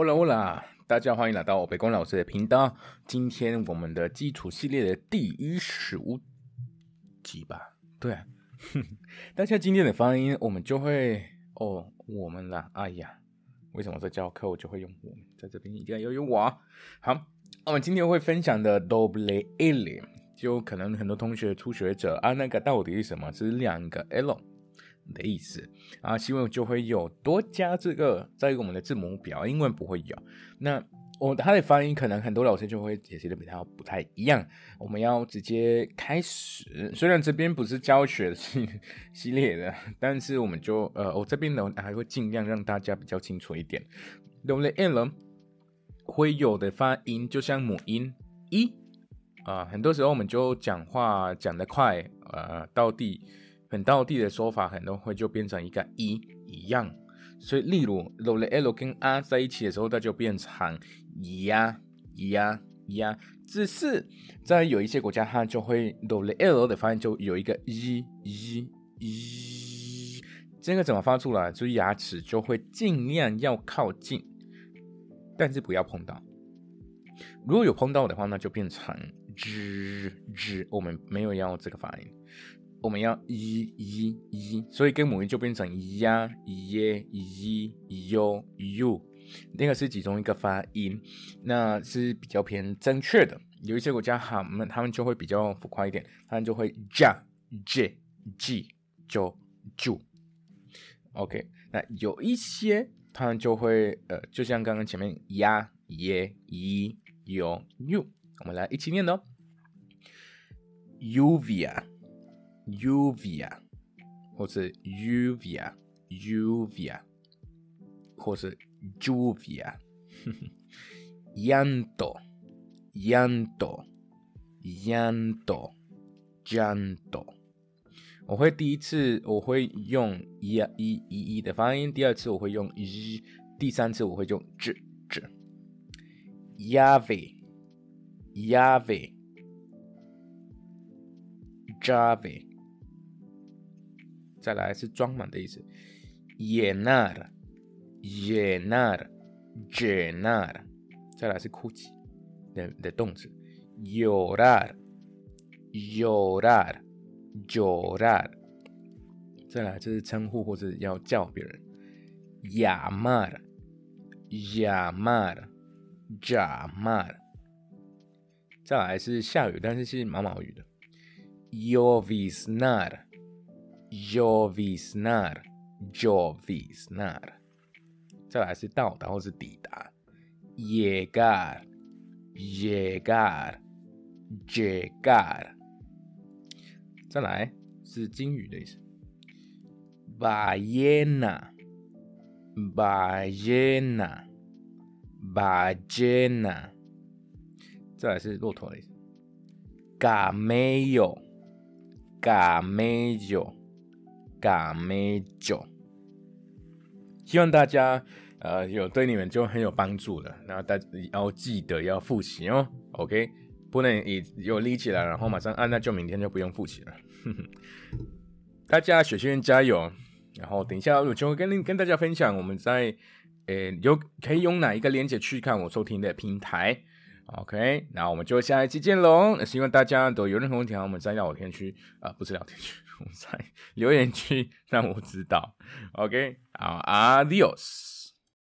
欧啦欧啦，大家欢迎来到北宫老师的频道。今天我们的基础系列的第一十五集吧？对啊，大家今天的发音我们就会哦，我们啦，哎呀，为什么在教课我就会用我们，在这边一定要用我？好，我们今天会分享的 double L，就可能很多同学初学者啊，那个到底是什么？是两个 L。的意思啊，希望就会有多加这个在我们的字母表，英文不会有。那我它的发音可能很多老师就会解释的比较不太一样。我们要直接开始，虽然这边不是教学系系列的，但是我们就呃，我这边呢还会尽量让大家比较清楚一点。懂了 L 会有的发音就像母音一啊，很多时候我们就讲话讲得快，呃，到底。很道地的说法，很多会就变成一个一一样，所以例如 l l 跟 “r” 在一起的时候，它就变成一呀一呀一呀。只是在有一些国家，它就会 l l 的发音就有一个一一一，这个怎么发出来？就是牙齿就会尽量要靠近，但是不要碰到。如果有碰到的话，那就变成 z z，我们没有要这个发音。我们要一一一，所以跟母音就变成一呀一耶一一哟 u，那个是其中一个发音，那是比较偏正确的。有一些国家他们他们就会比较浮夸一点，他们就会 ja j g 就 ju。OK，那有一些他们就会呃，就像刚刚前面呀耶一哟 u，我们来一起念哦，uvia。Uvia，或者 Uvia，Uvia，或是 Juvia，Yanto，Yanto，Yanto，Yanto。我会第一次我会用一一一一的发音，第二次我会用一，第三次我会用 z z。Yave，Yave，Jave。再来是装满的意思，llenar，llenar，llenar。再来是哭泣的的动词，llorar，llorar，llorar。再来这是称呼或者要叫别人，llamar，llamar，llamar。再来是下雨，但是是毛毛雨的，lloviznar。Jovisnar，Jovisnar，再来是到达或是抵达，Llegar，Llegar，Llegar，再来是鲸鱼的意思，Ballena，Ballena，Ballena，再来是骆驼的意思，Camello，Camello。嘎美酒，希望大家呃有对你们就很有帮助的。然后大要记得要复习哦，OK，不能以有立起来，然后马上按，那就明天就不用复习了。大家学员加油！然后等一下我就会跟跟大家分享，我们在呃有可以用哪一个链接去看我收听的平台。OK，那我们就下一期见喽！那希望大家都有任何问题，我们再聊天区啊，不是聊天区，我们在留言区让我知道。OK，好，Adios。